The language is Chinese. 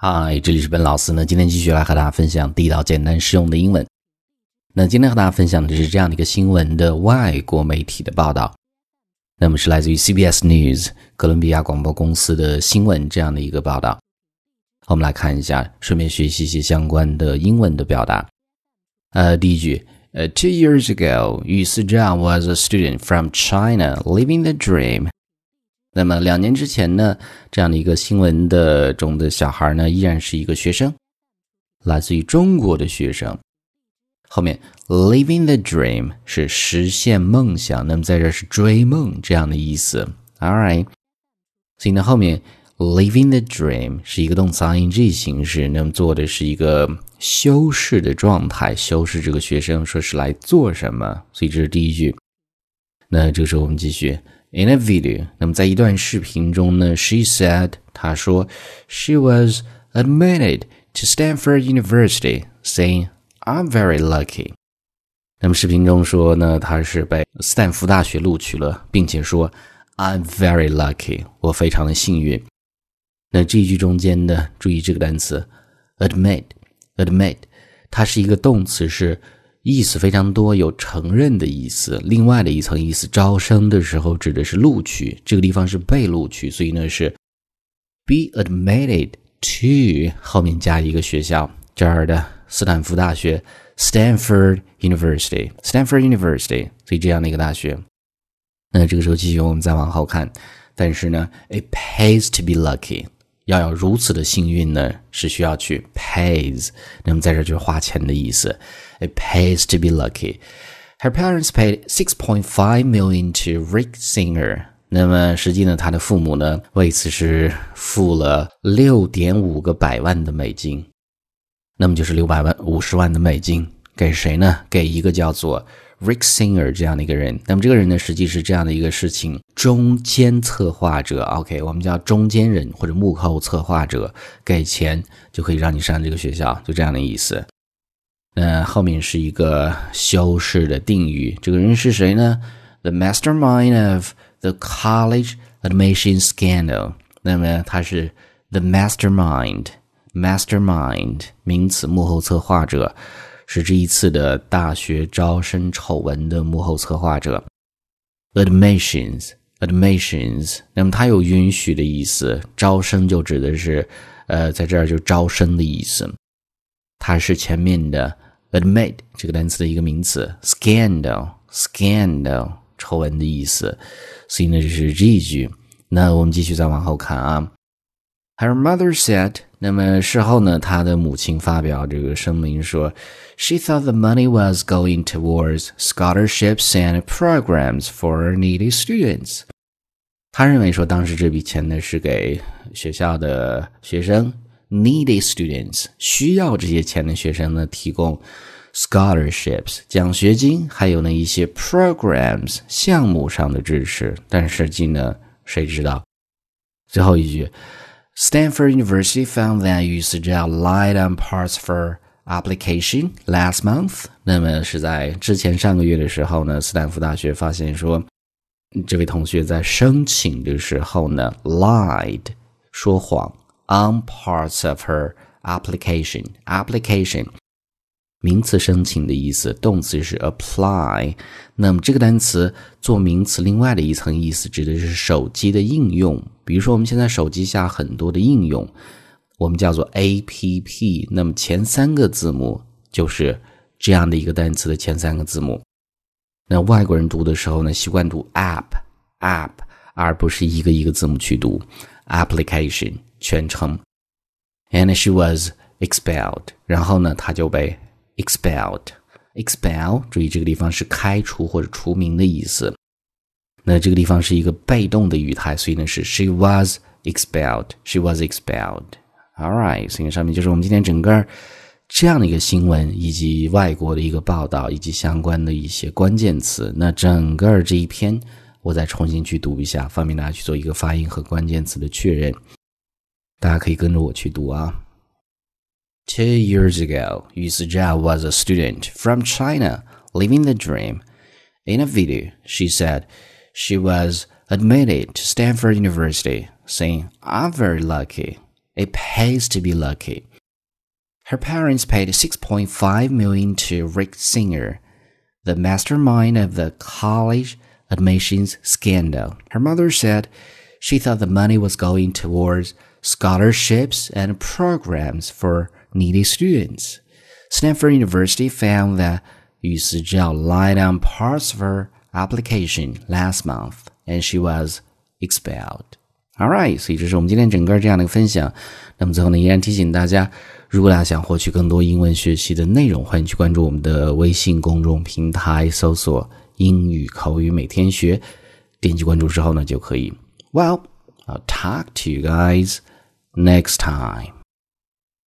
嗨，这里是本老师呢。今天继续来和大家分享地道、简单、实用的英文。那今天和大家分享的是这样的一个新闻的外国媒体的报道。那么是来自于 CBS News 哥伦比亚广播公司的新闻这样的一个报道。我们来看一下，顺便学习一些相关的英文的表达。呃，第一句，呃，Two years ago，于思照 was a student from China living the dream。那么两年之前呢，这样的一个新闻的中的小孩呢，依然是一个学生，来自于中国的学生。后面 living the dream 是实现梦想，那么在这是追梦这样的意思。All right，所以呢后面 living the dream 是一个动词 ing 形式，那么做的是一个修饰的状态，修饰这个学生说是来做什么。所以这是第一句。那这个时候我们继续。In a video，那么在一段视频中呢，She said，她说，She was admitted to Stanford University, saying, "I'm very lucky." 那么视频中说呢，她是被斯坦福大学录取了，并且说，"I'm very lucky，我非常的幸运。那这一句中间呢，注意这个单词，admit，admit，它是一个动词，是。 意思非常多，有承认的意思。另外的一层意思，招生的时候指的是录取，这个地方是被录取，所以呢是 be admitted to 后面加一个学校，这儿的斯坦福大学 Stanford University，Stanford University，所以这样的一个大学。那这个时候继续我们再往后看，但是呢，it pays to be lucky。要有如此的幸运呢，是需要去 pays，那么在这就是花钱的意思。It pays to be lucky. Her parents paid six point five million to Rick Singer. 那么实际呢，他的父母呢为此是付了六点五个百万的美金，那么就是六百万五十万的美金给谁呢？给一个叫做。Rick Singer 这样的一个人，那么这个人呢，实际是这样的一个事情中间策划者。OK，我们叫中间人或者幕后策划者，给钱就可以让你上这个学校，就这样的意思。那后面是一个修饰的定语，这个人是谁呢？The mastermind of the college admission scandal。那么他是 the mastermind，mastermind 名词，幕后策划者。是这一次的大学招生丑闻的幕后策划者。Admissions，admissions，那么它有允许的意思，招生就指的是，呃，在这儿就招生的意思。它是前面的 admit 这个单词的一个名词，scandal，scandal，丑闻的意思。所以呢，就是这一句。那我们继续再往后看啊。Her mother said，那么事后呢，她的母亲发表这个声明说，She thought the money was going towards scholarships and programs for needy students。她认为说，当时这笔钱呢是给学校的学生 needy students 需要这些钱的学生呢提供 scholarships 奖学金，还有呢一些 programs 项目上的支持。但实际呢，谁知道？最后一句。Stanford University found that UCL lied on parts for application last month。那么是在之前上个月的时候呢，斯坦福大学发现说，这位同学在申请的时候呢，lied 说谎 on parts of her application application 名词申请的意思，动词是 apply。那么这个单词做名词，另外的一层意思指的是手机的应用。比如说，我们现在手机下很多的应用，我们叫做 A P P。那么前三个字母就是这样的一个单词的前三个字母。那外国人读的时候呢，习惯读 app app，而不是一个一个字母去读 application 全称。And she was expelled。然后呢，她就被 expelled，expel，注意这个地方是开除或者除名的意思。那这个地方是一个被动的语态，所以呢是 she was expelled，she was expelled。All right，所以上面就是我们今天整个这样的一个新闻，以及外国的一个报道，以及相关的一些关键词。那整个这一篇我再重新去读一下，方便大家去做一个发音和关键词的确认。大家可以跟着我去读啊。Two years ago, Yu Sijia was a student from China living the dream. In a video, she said she was admitted to Stanford University, saying, I'm very lucky. It pays to be lucky. Her parents paid 6.5 million to Rick Singer, the mastermind of the college admissions scandal. Her mother said she thought the money was going towards scholarships and programs for needy students. Stanford University found that Yu Sijao lied on parts of her application last month, and she was expelled. Alright，所以这是我们今天整个这样的一个分享。那么最后呢，依然提醒大家，如果大家想获取更多英文学习的内容，欢迎去关注我们的微信公众平台，搜索“英语口语每天学”，点击关注之后呢，就可以。Well, I'll talk to you guys next time.